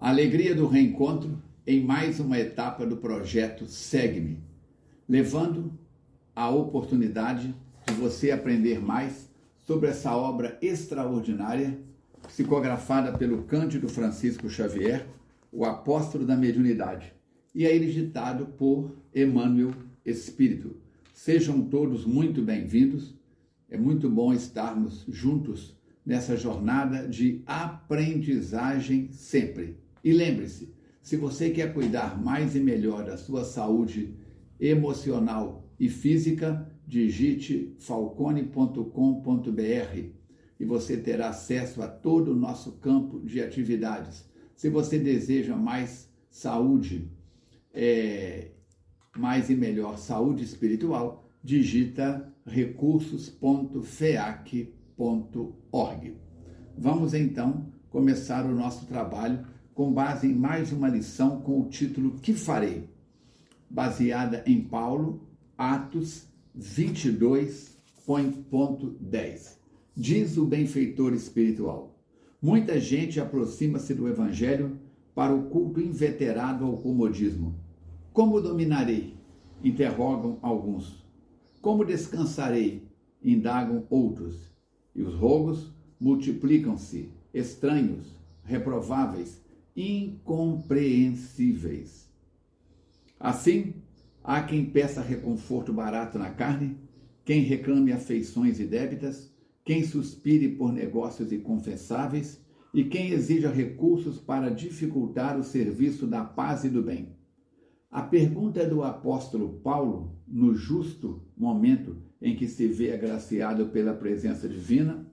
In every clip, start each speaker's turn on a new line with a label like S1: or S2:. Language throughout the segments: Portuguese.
S1: A alegria do reencontro em mais uma etapa do projeto Segue-me, levando a oportunidade de você aprender mais sobre essa obra extraordinária, psicografada pelo Cândido Francisco Xavier, o apóstolo da mediunidade, e é ditado por Emmanuel Espírito. Sejam todos muito bem-vindos. É muito bom estarmos juntos nessa jornada de aprendizagem sempre. E lembre-se, se você quer cuidar mais e melhor da sua saúde emocional e física, digite falcone.com.br e você terá acesso a todo o nosso campo de atividades. Se você deseja mais saúde, é, mais e melhor saúde espiritual, digita recursos.feac.org. Vamos então começar o nosso trabalho com base em mais uma lição com o título Que Farei? Baseada em Paulo, Atos 22.10. Diz o benfeitor espiritual: Muita gente aproxima-se do Evangelho para o culto inveterado ao comodismo. Como dominarei? Interrogam alguns. Como descansarei? Indagam outros. E os rogos multiplicam-se, estranhos, reprováveis, incompreensíveis. Assim, há quem peça reconforto barato na carne, quem reclame afeições e débitas, quem suspire por negócios inconfessáveis e quem exija recursos para dificultar o serviço da paz e do bem. A pergunta do apóstolo Paulo, no justo momento em que se vê agraciado pela presença divina,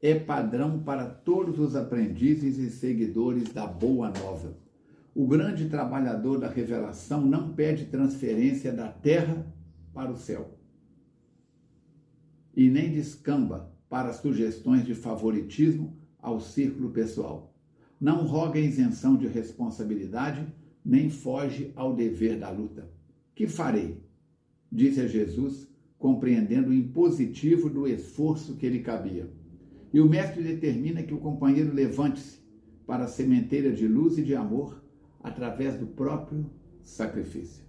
S1: é padrão para todos os aprendizes e seguidores da Boa Nova. O grande trabalhador da revelação não pede transferência da terra para o céu e nem descamba para sugestões de favoritismo ao círculo pessoal. Não roga isenção de responsabilidade, nem foge ao dever da luta. Que farei? Disse a Jesus, compreendendo o impositivo do esforço que lhe cabia. E o mestre determina que o companheiro levante-se para a sementeira de luz e de amor através do próprio sacrifício.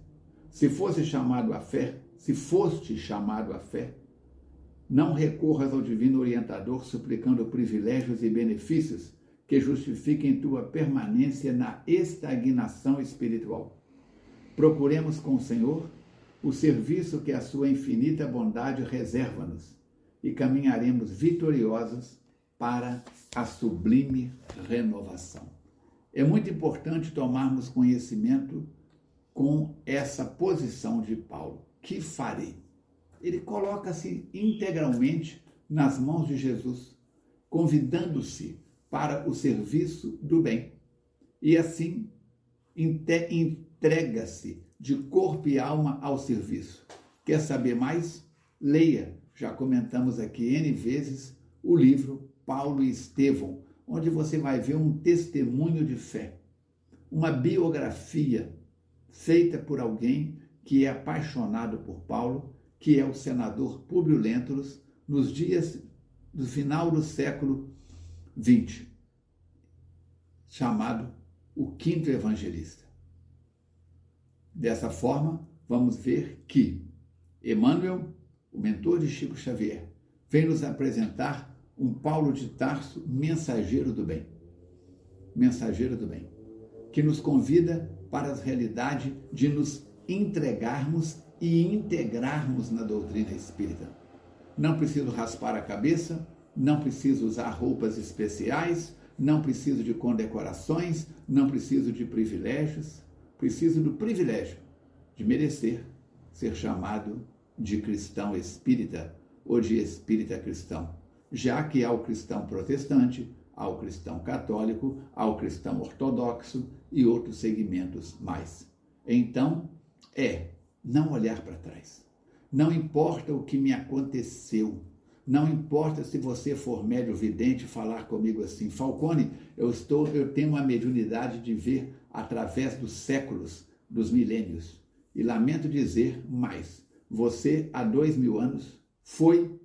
S1: Se fosse chamado à fé, se foste chamado à fé, não recorras ao divino orientador suplicando privilégios e benefícios que justifiquem tua permanência na estagnação espiritual. Procuremos com o Senhor o serviço que a sua infinita bondade reserva-nos e caminharemos vitoriosos para a sublime renovação. É muito importante tomarmos conhecimento com essa posição de Paulo. Que farei? Ele coloca-se integralmente nas mãos de Jesus, convidando-se para o serviço do bem. E assim entrega-se de corpo e alma ao serviço. Quer saber mais? Leia já comentamos aqui N vezes o livro Paulo e Estevão, onde você vai ver um testemunho de fé, uma biografia feita por alguém que é apaixonado por Paulo, que é o senador Públio Lentulus, nos dias do final do século XX, chamado o quinto evangelista. Dessa forma, vamos ver que Emmanuel o mentor de Chico Xavier, vem nos apresentar um Paulo de Tarso, mensageiro do bem. Mensageiro do bem, que nos convida para a realidade de nos entregarmos e integrarmos na doutrina espírita. Não preciso raspar a cabeça, não preciso usar roupas especiais, não preciso de condecorações, não preciso de privilégios, preciso do privilégio de merecer ser chamado de cristão espírita ou de espírita cristão, já que há o cristão protestante, há o cristão católico, há o cristão ortodoxo e outros segmentos mais. Então, é não olhar para trás. Não importa o que me aconteceu, não importa se você for médio vidente falar comigo assim, Falcone, eu estou, eu tenho uma mediunidade de ver através dos séculos, dos milênios. E lamento dizer mais, você, há dois mil anos, foi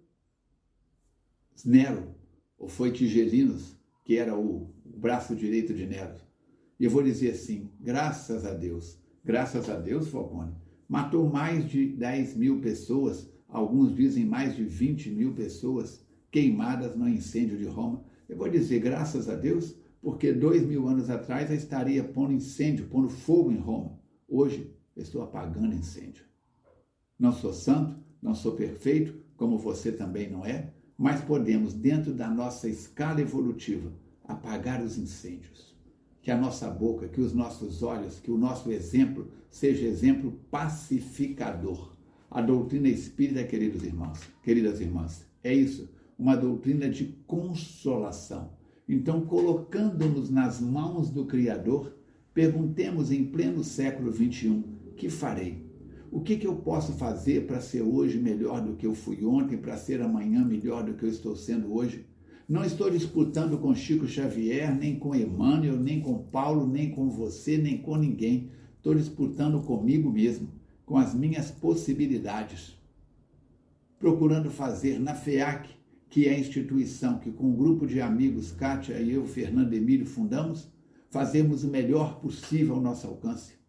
S1: Nero, ou foi Tigelinos, que era o braço direito de Nero. E eu vou dizer assim: graças a Deus, graças a Deus, Falcone, matou mais de 10 mil pessoas, alguns dizem mais de 20 mil pessoas queimadas no incêndio de Roma. Eu vou dizer graças a Deus, porque dois mil anos atrás eu estaria pondo incêndio, pondo fogo em Roma. Hoje eu estou apagando incêndio. Não sou santo, não sou perfeito, como você também não é, mas podemos, dentro da nossa escala evolutiva, apagar os incêndios. Que a nossa boca, que os nossos olhos, que o nosso exemplo seja exemplo pacificador. A doutrina espírita, queridos irmãos, queridas irmãs, é isso, uma doutrina de consolação. Então, colocando-nos nas mãos do Criador, perguntemos em pleno século XXI: que farei? O que, que eu posso fazer para ser hoje melhor do que eu fui ontem, para ser amanhã melhor do que eu estou sendo hoje? Não estou disputando com Chico Xavier, nem com Emmanuel, nem com Paulo, nem com você, nem com ninguém. Estou disputando comigo mesmo, com as minhas possibilidades. Procurando fazer na FEAC, que é a instituição que, com um grupo de amigos, Kátia e eu, Fernando Emílio, fundamos, fazemos o melhor possível ao nosso alcance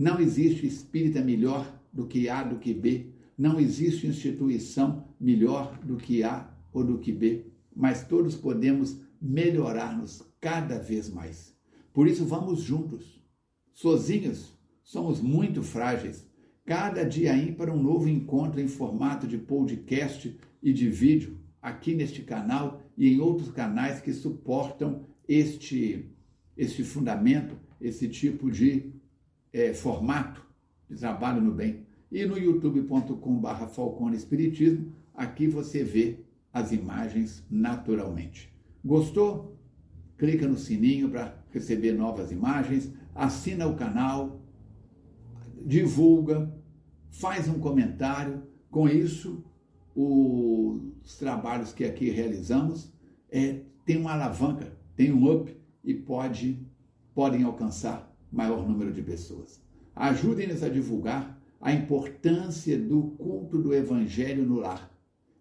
S1: não existe espírita melhor do que A do que B. Não existe instituição melhor do que A ou do que B. Mas todos podemos melhorar-nos cada vez mais. Por isso, vamos juntos. Sozinhos, somos muito frágeis. Cada dia para um novo encontro em formato de podcast e de vídeo, aqui neste canal e em outros canais que suportam este, este fundamento, esse tipo de é, formato de trabalho no bem. E no youtube.com.br Falcone Espiritismo, aqui você vê as imagens naturalmente. Gostou? Clica no sininho para receber novas imagens, assina o canal, divulga, faz um comentário. Com isso, os trabalhos que aqui realizamos é, tem uma alavanca, tem um up e pode, podem alcançar maior número de pessoas. Ajudem-nos a divulgar a importância do culto do Evangelho no lar.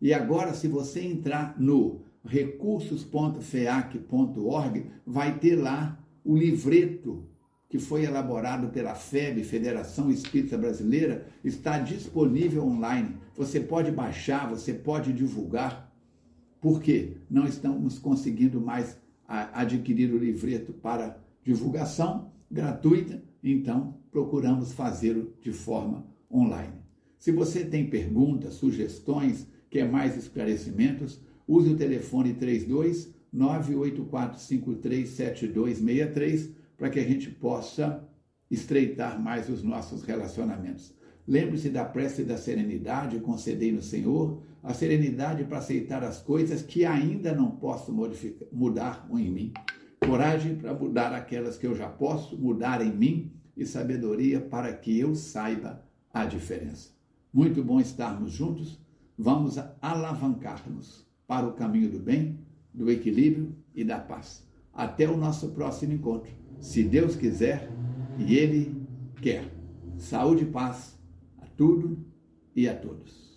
S1: E agora, se você entrar no recursos.feac.org, vai ter lá o livreto que foi elaborado pela FEB, Federação Espírita Brasileira, está disponível online. Você pode baixar, você pode divulgar. Por quê? Não estamos conseguindo mais adquirir o livreto para divulgação gratuita, então procuramos fazê-lo de forma online. Se você tem perguntas, sugestões, quer mais esclarecimentos, use o telefone 32 984537263 para que a gente possa estreitar mais os nossos relacionamentos. Lembre-se da prece da serenidade, concedei no Senhor, a serenidade para aceitar as coisas que ainda não posso modificar, mudar em mim coragem para mudar aquelas que eu já posso mudar em mim e sabedoria para que eu saiba a diferença. Muito bom estarmos juntos. Vamos alavancar-nos para o caminho do bem, do equilíbrio e da paz. Até o nosso próximo encontro, se Deus quiser e Ele quer. Saúde e paz a tudo e a todos.